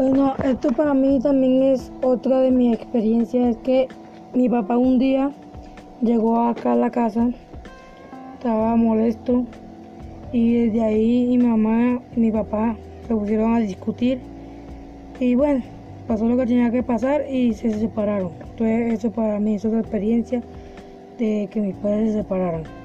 Pues bueno, esto para mí también es otra de mis experiencias, es que mi papá un día llegó acá a la casa, estaba molesto y desde ahí mi mamá y mi papá se pusieron a discutir y bueno, pasó lo que tenía que pasar y se separaron. Entonces eso para mí es otra experiencia de que mis padres se separaran.